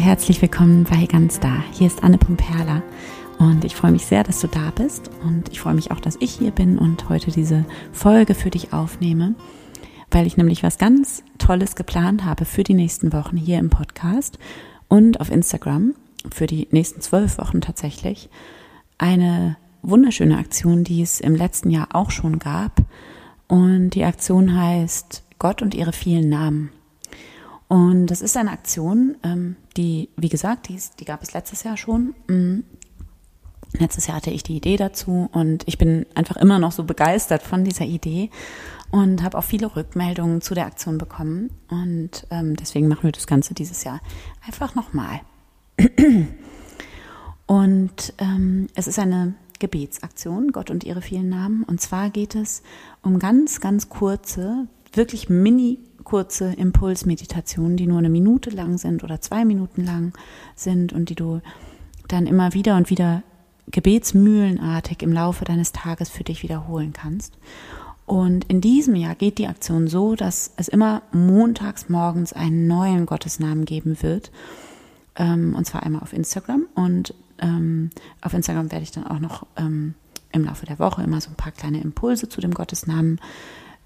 herzlich willkommen bei Ganz Da. Hier ist Anne Pumperla und ich freue mich sehr, dass du da bist und ich freue mich auch, dass ich hier bin und heute diese Folge für dich aufnehme, weil ich nämlich was ganz Tolles geplant habe für die nächsten Wochen hier im Podcast und auf Instagram für die nächsten zwölf Wochen tatsächlich. Eine wunderschöne Aktion, die es im letzten Jahr auch schon gab und die Aktion heißt Gott und ihre vielen Namen. Und das ist eine Aktion, ähm, die, wie gesagt, die, ist, die gab es letztes Jahr schon. Mhm. Letztes Jahr hatte ich die Idee dazu und ich bin einfach immer noch so begeistert von dieser Idee und habe auch viele Rückmeldungen zu der Aktion bekommen. Und ähm, deswegen machen wir das Ganze dieses Jahr einfach nochmal. Und ähm, es ist eine Gebetsaktion, Gott und ihre vielen Namen. Und zwar geht es um ganz, ganz kurze, wirklich mini kurze Impulsmeditationen, die nur eine Minute lang sind oder zwei Minuten lang sind und die du dann immer wieder und wieder gebetsmühlenartig im Laufe deines Tages für dich wiederholen kannst. Und in diesem Jahr geht die Aktion so, dass es immer montags morgens einen neuen Gottesnamen geben wird. Ähm, und zwar einmal auf Instagram. Und ähm, auf Instagram werde ich dann auch noch ähm, im Laufe der Woche immer so ein paar kleine Impulse zu dem Gottesnamen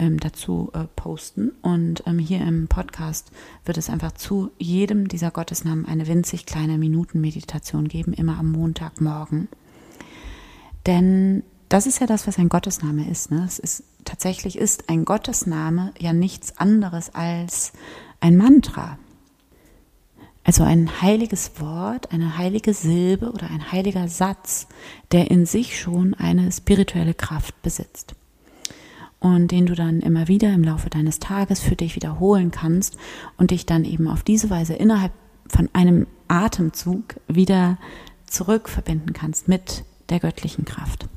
ähm, dazu äh, posten. Und ähm, hier im Podcast wird es einfach zu jedem dieser Gottesnamen eine winzig kleine Minutenmeditation geben, immer am Montagmorgen. Denn das ist ja das, was ein Gottesname ist. Ne? Es ist tatsächlich ist ein Gottesname ja nichts anderes als ein Mantra. Also ein heiliges Wort, eine heilige Silbe oder ein heiliger Satz, der in sich schon eine spirituelle Kraft besitzt und den du dann immer wieder im Laufe deines Tages für dich wiederholen kannst und dich dann eben auf diese Weise innerhalb von einem Atemzug wieder zurückverbinden kannst mit der göttlichen Kraft.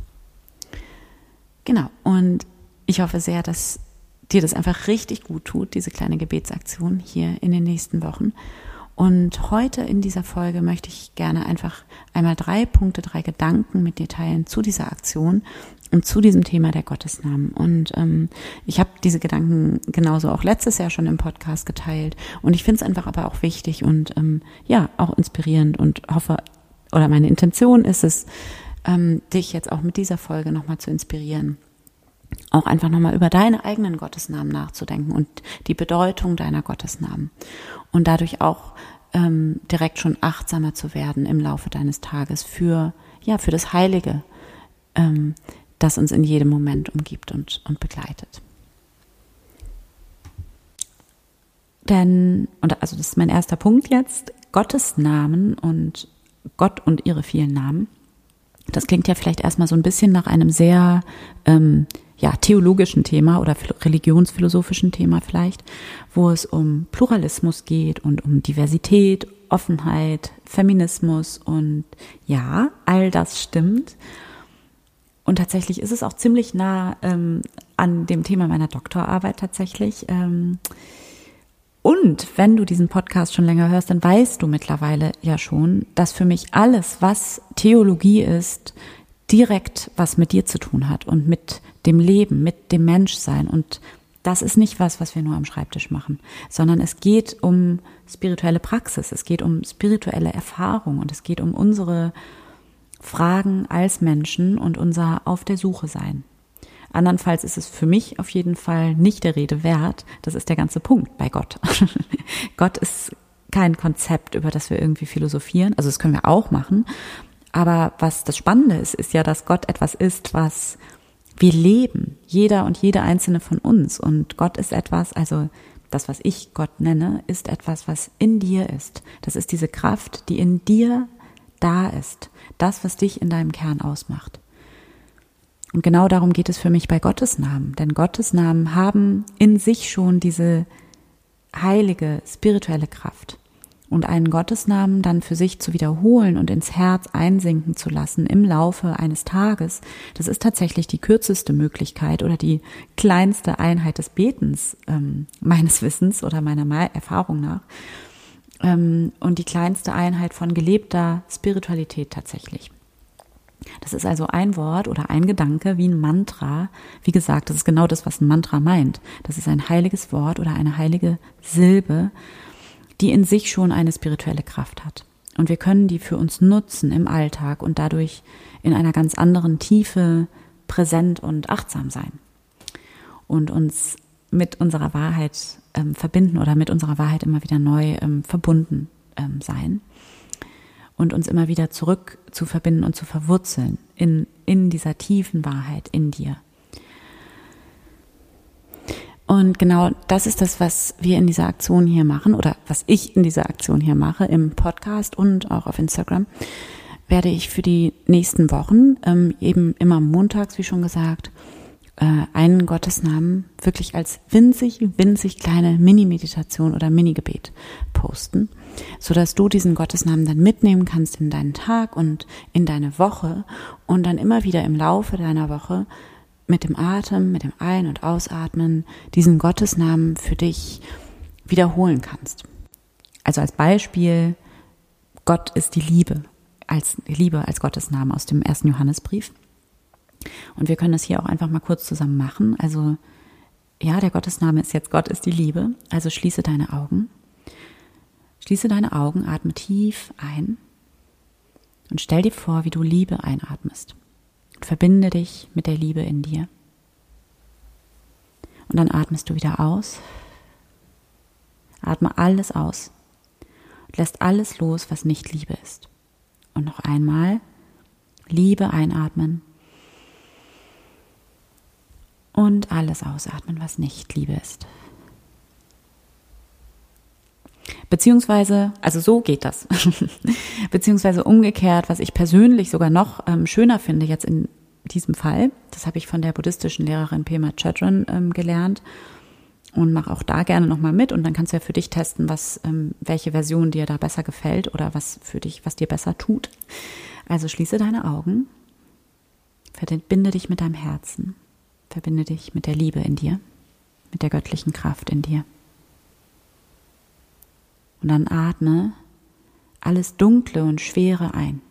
Genau, und ich hoffe sehr, dass dir das einfach richtig gut tut, diese kleine Gebetsaktion hier in den nächsten Wochen. Und heute in dieser Folge möchte ich gerne einfach einmal drei Punkte, drei Gedanken mit dir teilen zu dieser Aktion und zu diesem Thema der Gottesnamen. Und ähm, ich habe diese Gedanken genauso auch letztes Jahr schon im Podcast geteilt. Und ich finde es einfach aber auch wichtig und ähm, ja, auch inspirierend und hoffe, oder meine Intention ist es, ähm, dich jetzt auch mit dieser Folge nochmal zu inspirieren auch einfach nochmal über deine eigenen Gottesnamen nachzudenken und die Bedeutung deiner Gottesnamen und dadurch auch ähm, direkt schon achtsamer zu werden im Laufe deines Tages für ja für das Heilige, ähm, das uns in jedem Moment umgibt und, und begleitet. Denn, und also das ist mein erster Punkt jetzt, Gottes Namen und Gott und ihre vielen Namen. Das klingt ja vielleicht erstmal so ein bisschen nach einem sehr ähm, ja, theologischen Thema oder religionsphilosophischen Thema vielleicht, wo es um Pluralismus geht und um Diversität, Offenheit, Feminismus und ja, all das stimmt. Und tatsächlich ist es auch ziemlich nah ähm, an dem Thema meiner Doktorarbeit tatsächlich. Ähm, und wenn du diesen Podcast schon länger hörst, dann weißt du mittlerweile ja schon, dass für mich alles, was Theologie ist, direkt was mit dir zu tun hat und mit dem Leben, mit dem Menschsein. Und das ist nicht was, was wir nur am Schreibtisch machen, sondern es geht um spirituelle Praxis, es geht um spirituelle Erfahrung und es geht um unsere Fragen als Menschen und unser Auf der Suche sein. Andernfalls ist es für mich auf jeden Fall nicht der Rede wert. Das ist der ganze Punkt bei Gott. Gott ist kein Konzept, über das wir irgendwie philosophieren. Also das können wir auch machen. Aber was das Spannende ist, ist ja, dass Gott etwas ist, was wir leben, jeder und jede einzelne von uns. Und Gott ist etwas, also das, was ich Gott nenne, ist etwas, was in dir ist. Das ist diese Kraft, die in dir da ist. Das, was dich in deinem Kern ausmacht. Und genau darum geht es für mich bei Gottes Namen. Denn Gottes Namen haben in sich schon diese heilige, spirituelle Kraft und einen Gottesnamen dann für sich zu wiederholen und ins Herz einsinken zu lassen im Laufe eines Tages, das ist tatsächlich die kürzeste Möglichkeit oder die kleinste Einheit des Betens ähm, meines Wissens oder meiner Erfahrung nach ähm, und die kleinste Einheit von gelebter Spiritualität tatsächlich. Das ist also ein Wort oder ein Gedanke wie ein Mantra. Wie gesagt, das ist genau das, was ein Mantra meint. Das ist ein heiliges Wort oder eine heilige Silbe, die in sich schon eine spirituelle Kraft hat. Und wir können die für uns nutzen im Alltag und dadurch in einer ganz anderen Tiefe präsent und achtsam sein. Und uns mit unserer Wahrheit ähm, verbinden oder mit unserer Wahrheit immer wieder neu ähm, verbunden ähm, sein. Und uns immer wieder zurück zu verbinden und zu verwurzeln in, in dieser tiefen Wahrheit in dir. Und genau das ist das, was wir in dieser Aktion hier machen oder was ich in dieser Aktion hier mache im Podcast und auch auf Instagram werde ich für die nächsten Wochen ähm, eben immer montags, wie schon gesagt, äh, einen Gottesnamen wirklich als winzig, winzig kleine Mini-Meditation oder Mini-Gebet posten, so dass du diesen Gottesnamen dann mitnehmen kannst in deinen Tag und in deine Woche und dann immer wieder im Laufe deiner Woche mit dem Atem, mit dem Ein- und Ausatmen diesen Gottesnamen für dich wiederholen kannst. Also als Beispiel, Gott ist die Liebe, als Liebe als Gottesname aus dem ersten Johannesbrief. Und wir können das hier auch einfach mal kurz zusammen machen. Also, ja, der Gottesname ist jetzt Gott ist die Liebe. Also schließe deine Augen. Schließe deine Augen, atme tief ein und stell dir vor, wie du Liebe einatmest. Verbinde dich mit der Liebe in dir. Und dann atmest du wieder aus. Atme alles aus und lässt alles los, was nicht Liebe ist. Und noch einmal Liebe einatmen und alles ausatmen, was nicht Liebe ist. Beziehungsweise, also so geht das. Beziehungsweise umgekehrt, was ich persönlich sogar noch ähm, schöner finde jetzt in diesem Fall, das habe ich von der buddhistischen Lehrerin Pema Chadron ähm, gelernt und mach auch da gerne nochmal mit und dann kannst du ja für dich testen, was, ähm, welche Version dir da besser gefällt oder was für dich, was dir besser tut. Also schließe deine Augen, verbinde dich mit deinem Herzen Verbinde dich mit der Liebe in dir, mit der göttlichen Kraft in dir. Und dann atme alles Dunkle und Schwere ein.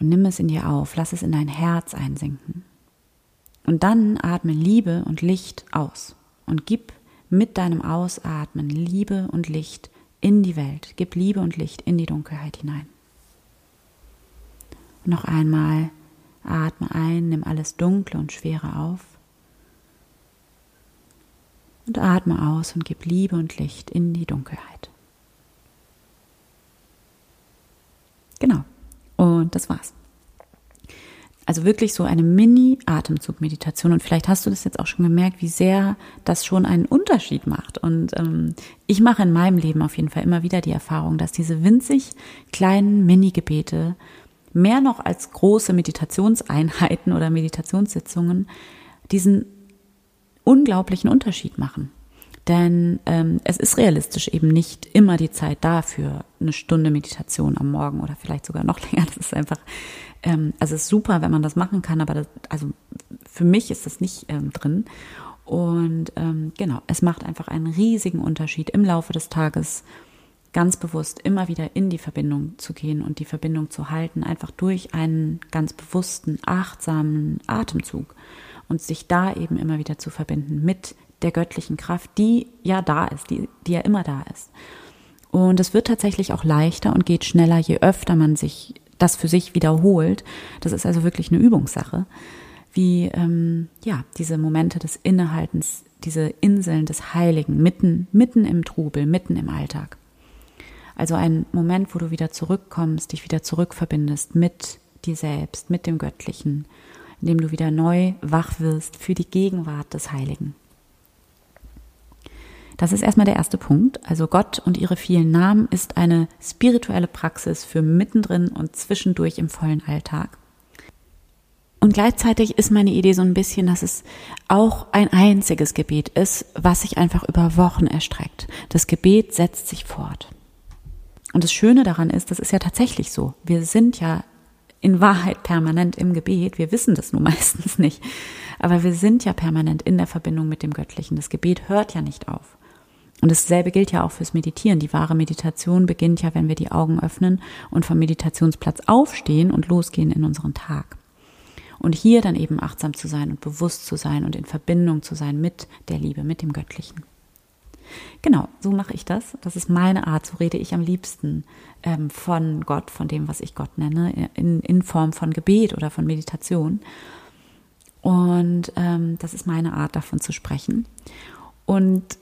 Und nimm es in dir auf, lass es in dein Herz einsinken. Und dann atme Liebe und Licht aus und gib mit deinem Ausatmen Liebe und Licht in die Welt. Gib Liebe und Licht in die Dunkelheit hinein. Und noch einmal Atme ein, nimm alles Dunkle und Schwere auf. Und atme aus und gib Liebe und Licht in die Dunkelheit. Genau. Und das war's. Also wirklich so eine Mini-Atemzug-Meditation. Und vielleicht hast du das jetzt auch schon gemerkt, wie sehr das schon einen Unterschied macht. Und ähm, ich mache in meinem Leben auf jeden Fall immer wieder die Erfahrung, dass diese winzig kleinen Mini-Gebete mehr noch als große Meditationseinheiten oder Meditationssitzungen diesen unglaublichen Unterschied machen. Denn ähm, es ist realistisch eben nicht immer die Zeit da für eine Stunde Meditation am Morgen oder vielleicht sogar noch länger. Das ist einfach, ähm, also es ist super, wenn man das machen kann, aber das, also für mich ist das nicht ähm, drin. Und ähm, genau, es macht einfach einen riesigen Unterschied im Laufe des Tages ganz bewusst immer wieder in die Verbindung zu gehen und die Verbindung zu halten, einfach durch einen ganz bewussten, achtsamen Atemzug und sich da eben immer wieder zu verbinden mit der göttlichen Kraft, die ja da ist, die, die ja immer da ist. Und es wird tatsächlich auch leichter und geht schneller, je öfter man sich das für sich wiederholt. Das ist also wirklich eine Übungssache, wie ähm, ja diese Momente des Innehaltens, diese Inseln des Heiligen mitten mitten im Trubel, mitten im Alltag. Also ein Moment, wo du wieder zurückkommst, dich wieder zurückverbindest mit dir selbst, mit dem Göttlichen, in dem du wieder neu wach wirst für die Gegenwart des Heiligen. Das ist erstmal der erste Punkt. Also Gott und ihre vielen Namen ist eine spirituelle Praxis für mittendrin und zwischendurch im vollen Alltag. Und gleichzeitig ist meine Idee so ein bisschen, dass es auch ein einziges Gebet ist, was sich einfach über Wochen erstreckt. Das Gebet setzt sich fort. Und das Schöne daran ist, das ist ja tatsächlich so. Wir sind ja in Wahrheit permanent im Gebet. Wir wissen das nur meistens nicht. Aber wir sind ja permanent in der Verbindung mit dem Göttlichen. Das Gebet hört ja nicht auf. Und dasselbe gilt ja auch fürs Meditieren. Die wahre Meditation beginnt ja, wenn wir die Augen öffnen und vom Meditationsplatz aufstehen und losgehen in unseren Tag. Und hier dann eben achtsam zu sein und bewusst zu sein und in Verbindung zu sein mit der Liebe, mit dem Göttlichen. Genau, so mache ich das. Das ist meine Art, so rede ich am liebsten ähm, von Gott, von dem, was ich Gott nenne, in, in Form von Gebet oder von Meditation. Und ähm, das ist meine Art, davon zu sprechen. Und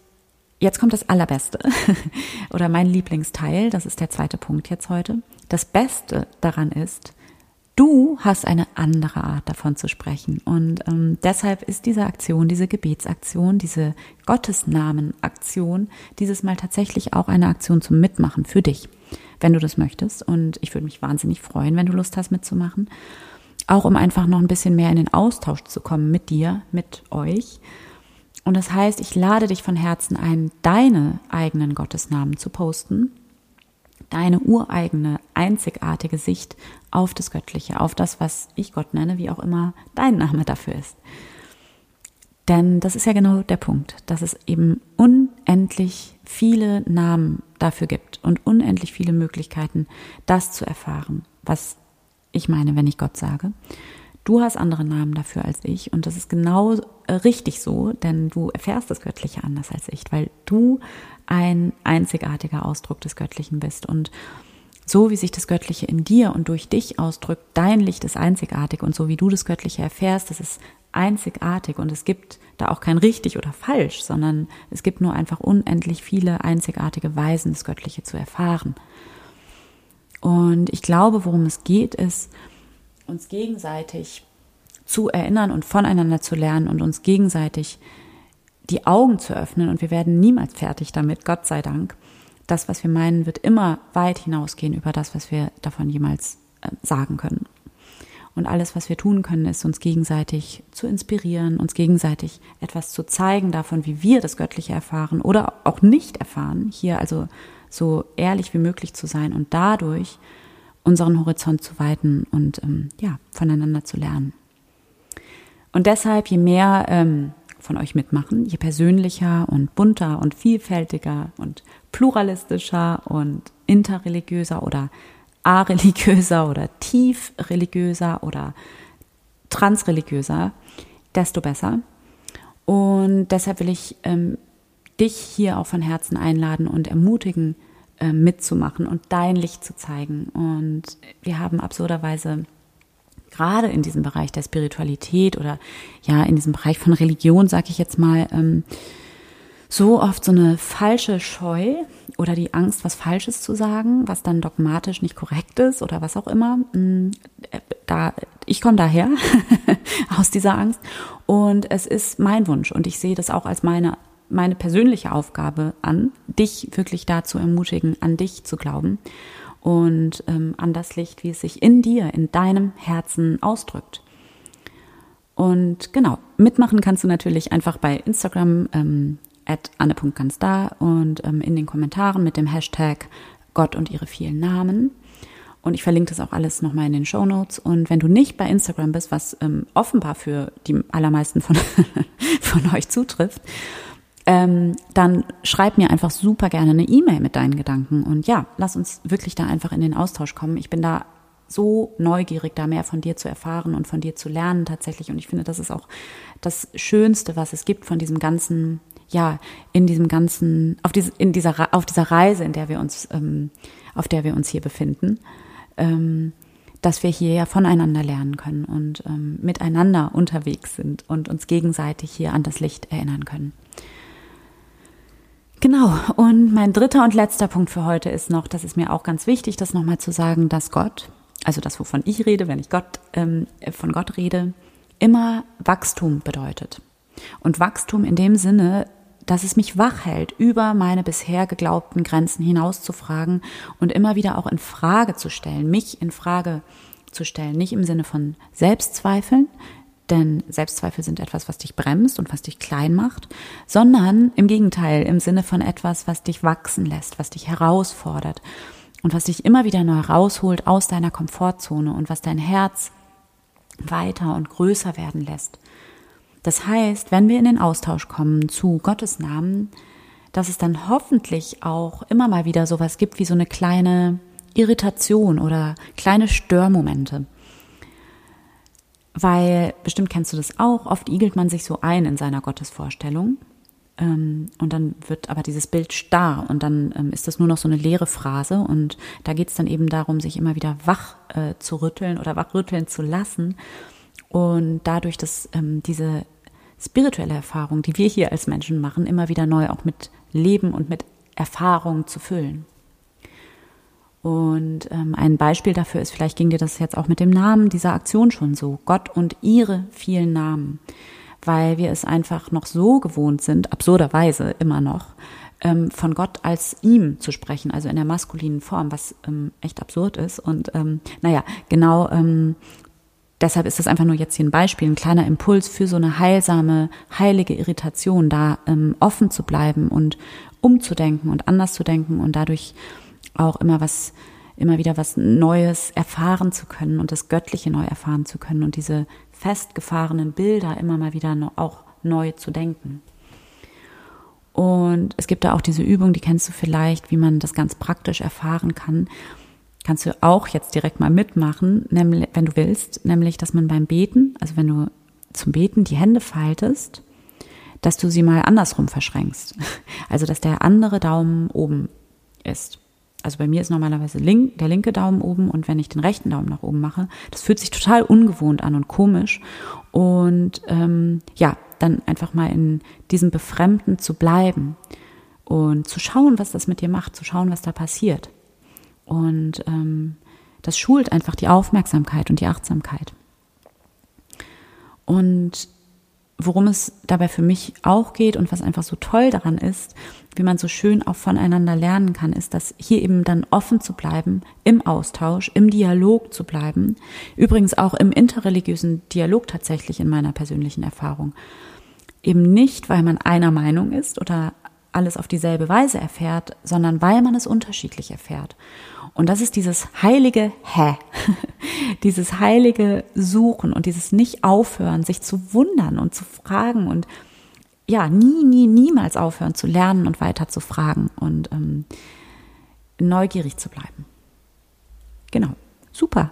jetzt kommt das Allerbeste oder mein Lieblingsteil, das ist der zweite Punkt jetzt heute. Das Beste daran ist, du hast eine andere Art davon zu sprechen. Und ähm, deshalb ist diese Aktion, diese Gebetsaktion, diese Gottesnamen-Aktion dieses Mal tatsächlich auch eine Aktion zum Mitmachen für dich, wenn du das möchtest. Und ich würde mich wahnsinnig freuen, wenn du Lust hast mitzumachen. Auch um einfach noch ein bisschen mehr in den Austausch zu kommen mit dir, mit euch. Und das heißt, ich lade dich von Herzen ein, deine eigenen Gottesnamen zu posten, deine ureigene, einzigartige Sicht auf das Göttliche, auf das, was ich Gott nenne, wie auch immer dein Name dafür ist. Denn das ist ja genau der Punkt, dass es eben unendlich viele Namen dafür gibt und unendlich viele Möglichkeiten, das zu erfahren, was ich meine, wenn ich Gott sage. Du hast andere Namen dafür als ich und das ist genau äh, richtig so, denn du erfährst das Göttliche anders als ich, weil du ein einzigartiger Ausdruck des Göttlichen bist und so wie sich das Göttliche in dir und durch dich ausdrückt, dein Licht ist einzigartig und so wie du das Göttliche erfährst, das ist einzigartig und es gibt da auch kein richtig oder falsch, sondern es gibt nur einfach unendlich viele einzigartige Weisen, das Göttliche zu erfahren. Und ich glaube, worum es geht, ist, uns gegenseitig zu erinnern und voneinander zu lernen und uns gegenseitig die Augen zu öffnen. Und wir werden niemals fertig damit, Gott sei Dank. Das, was wir meinen, wird immer weit hinausgehen über das, was wir davon jemals äh, sagen können. Und alles, was wir tun können, ist uns gegenseitig zu inspirieren, uns gegenseitig etwas zu zeigen davon, wie wir das Göttliche erfahren oder auch nicht erfahren. Hier also so ehrlich wie möglich zu sein und dadurch unseren Horizont zu weiten und ähm, ja, voneinander zu lernen. Und deshalb, je mehr ähm, von euch mitmachen, je persönlicher und bunter und vielfältiger und pluralistischer und interreligiöser oder areligiöser oder tiefreligiöser oder transreligiöser, desto besser. Und deshalb will ich ähm, dich hier auch von Herzen einladen und ermutigen, äh, mitzumachen und dein Licht zu zeigen. Und wir haben absurderweise gerade in diesem Bereich der Spiritualität oder ja in diesem Bereich von Religion, sag ich jetzt mal, ähm, so oft so eine falsche Scheu oder die Angst, was Falsches zu sagen, was dann dogmatisch nicht korrekt ist oder was auch immer. Mm, da, ich komme daher aus dieser Angst und es ist mein Wunsch und ich sehe das auch als meine meine persönliche Aufgabe an, dich wirklich dazu ermutigen, an dich zu glauben und ähm, an das Licht, wie es sich in dir, in deinem Herzen ausdrückt. Und genau, mitmachen kannst du natürlich einfach bei Instagram ähm, at anne.ganzda und ähm, in den Kommentaren mit dem Hashtag Gott und ihre vielen Namen. Und ich verlinke das auch alles nochmal in den Show Notes. Und wenn du nicht bei Instagram bist, was ähm, offenbar für die allermeisten von, von euch zutrifft, ähm, dann schreib mir einfach super gerne eine E-Mail mit deinen Gedanken. Und ja, lass uns wirklich da einfach in den Austausch kommen. Ich bin da so neugierig, da mehr von dir zu erfahren und von dir zu lernen tatsächlich. Und ich finde, das ist auch das Schönste, was es gibt von diesem ganzen, ja, in diesem ganzen, auf diese, in dieser, auf dieser Reise, in der wir uns, ähm, auf der wir uns hier befinden, ähm, dass wir hier ja voneinander lernen können und ähm, miteinander unterwegs sind und uns gegenseitig hier an das Licht erinnern können. Genau. Und mein dritter und letzter Punkt für heute ist noch, das ist mir auch ganz wichtig, das nochmal zu sagen, dass Gott, also das, wovon ich rede, wenn ich Gott, ähm, von Gott rede, immer Wachstum bedeutet. Und Wachstum in dem Sinne, dass es mich wach hält, über meine bisher geglaubten Grenzen hinaus zu fragen und immer wieder auch in Frage zu stellen, mich in Frage zu stellen, nicht im Sinne von Selbstzweifeln, denn Selbstzweifel sind etwas, was dich bremst und was dich klein macht, sondern im Gegenteil, im Sinne von etwas, was dich wachsen lässt, was dich herausfordert und was dich immer wieder neu rausholt aus deiner Komfortzone und was dein Herz weiter und größer werden lässt. Das heißt, wenn wir in den Austausch kommen zu Gottes Namen, dass es dann hoffentlich auch immer mal wieder sowas gibt wie so eine kleine Irritation oder kleine Störmomente. Weil, bestimmt kennst du das auch, oft igelt man sich so ein in seiner Gottesvorstellung. Ähm, und dann wird aber dieses Bild starr und dann ähm, ist das nur noch so eine leere Phrase. Und da geht es dann eben darum, sich immer wieder wach äh, zu rütteln oder wachrütteln zu lassen. Und dadurch, dass ähm, diese spirituelle Erfahrung, die wir hier als Menschen machen, immer wieder neu auch mit Leben und mit Erfahrung zu füllen. Und ähm, ein Beispiel dafür ist, vielleicht ging dir das jetzt auch mit dem Namen dieser Aktion schon so, Gott und ihre vielen Namen, weil wir es einfach noch so gewohnt sind, absurderweise immer noch, ähm, von Gott als ihm zu sprechen, also in der maskulinen Form, was ähm, echt absurd ist. Und ähm, naja, genau ähm, deshalb ist das einfach nur jetzt hier ein Beispiel, ein kleiner Impuls für so eine heilsame, heilige Irritation, da ähm, offen zu bleiben und umzudenken und anders zu denken und dadurch auch immer was, immer wieder was Neues erfahren zu können und das Göttliche neu erfahren zu können und diese festgefahrenen Bilder immer mal wieder auch neu zu denken. Und es gibt da auch diese Übung, die kennst du vielleicht, wie man das ganz praktisch erfahren kann. Kannst du auch jetzt direkt mal mitmachen, nämlich, wenn du willst, nämlich, dass man beim Beten, also wenn du zum Beten die Hände faltest, dass du sie mal andersrum verschränkst. Also, dass der andere Daumen oben ist also bei mir ist normalerweise link, der linke Daumen oben und wenn ich den rechten Daumen nach oben mache, das fühlt sich total ungewohnt an und komisch. Und ähm, ja, dann einfach mal in diesem Befremden zu bleiben und zu schauen, was das mit dir macht, zu schauen, was da passiert. Und ähm, das schult einfach die Aufmerksamkeit und die Achtsamkeit. Und worum es dabei für mich auch geht und was einfach so toll daran ist, wie man so schön auch voneinander lernen kann, ist, dass hier eben dann offen zu bleiben, im Austausch, im Dialog zu bleiben. Übrigens auch im interreligiösen Dialog tatsächlich in meiner persönlichen Erfahrung. Eben nicht, weil man einer Meinung ist oder alles auf dieselbe Weise erfährt, sondern weil man es unterschiedlich erfährt. Und das ist dieses heilige Hä, dieses heilige Suchen und dieses nicht aufhören, sich zu wundern und zu fragen und ja, nie, nie, niemals aufhören zu lernen und weiter zu fragen und ähm, neugierig zu bleiben. Genau, super.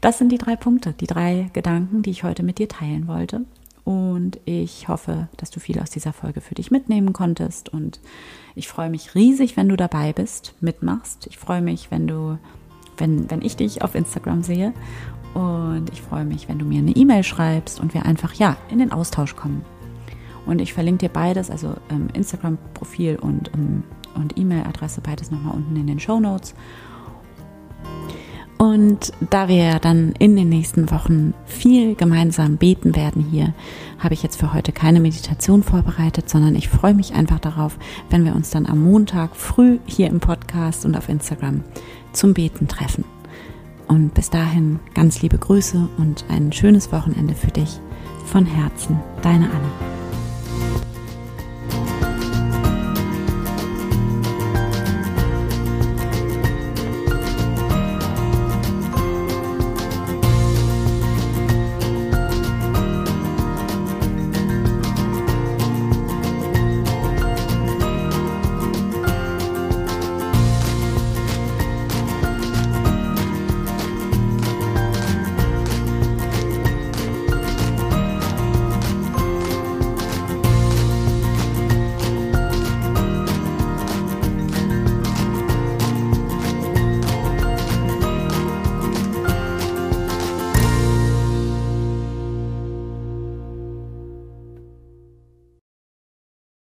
Das sind die drei Punkte, die drei Gedanken, die ich heute mit dir teilen wollte. Und ich hoffe, dass du viel aus dieser Folge für dich mitnehmen konntest. Und ich freue mich riesig, wenn du dabei bist, mitmachst. Ich freue mich, wenn du, wenn, wenn ich dich auf Instagram sehe. Und ich freue mich, wenn du mir eine E-Mail schreibst und wir einfach ja in den Austausch kommen. Und ich verlinke dir beides, also ähm, Instagram-Profil und, ähm, und E-Mail-Adresse, beides nochmal unten in den Show Notes. Und da wir dann in den nächsten Wochen viel gemeinsam beten werden hier, habe ich jetzt für heute keine Meditation vorbereitet, sondern ich freue mich einfach darauf, wenn wir uns dann am Montag früh hier im Podcast und auf Instagram zum Beten treffen. Und bis dahin ganz liebe Grüße und ein schönes Wochenende für dich. Von Herzen, deine Anne.